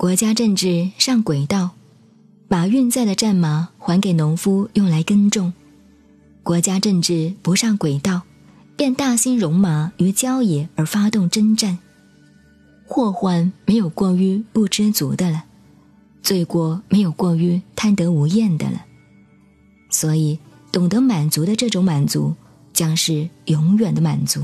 国家政治上轨道把运载的战马还给农夫用来耕种。国家政治不上轨道便大兴戎马于郊野而发动征战。祸患没有过于不知足的了罪过没有过于贪得无厌的了。所以懂得满足的这种满足将是永远的满足。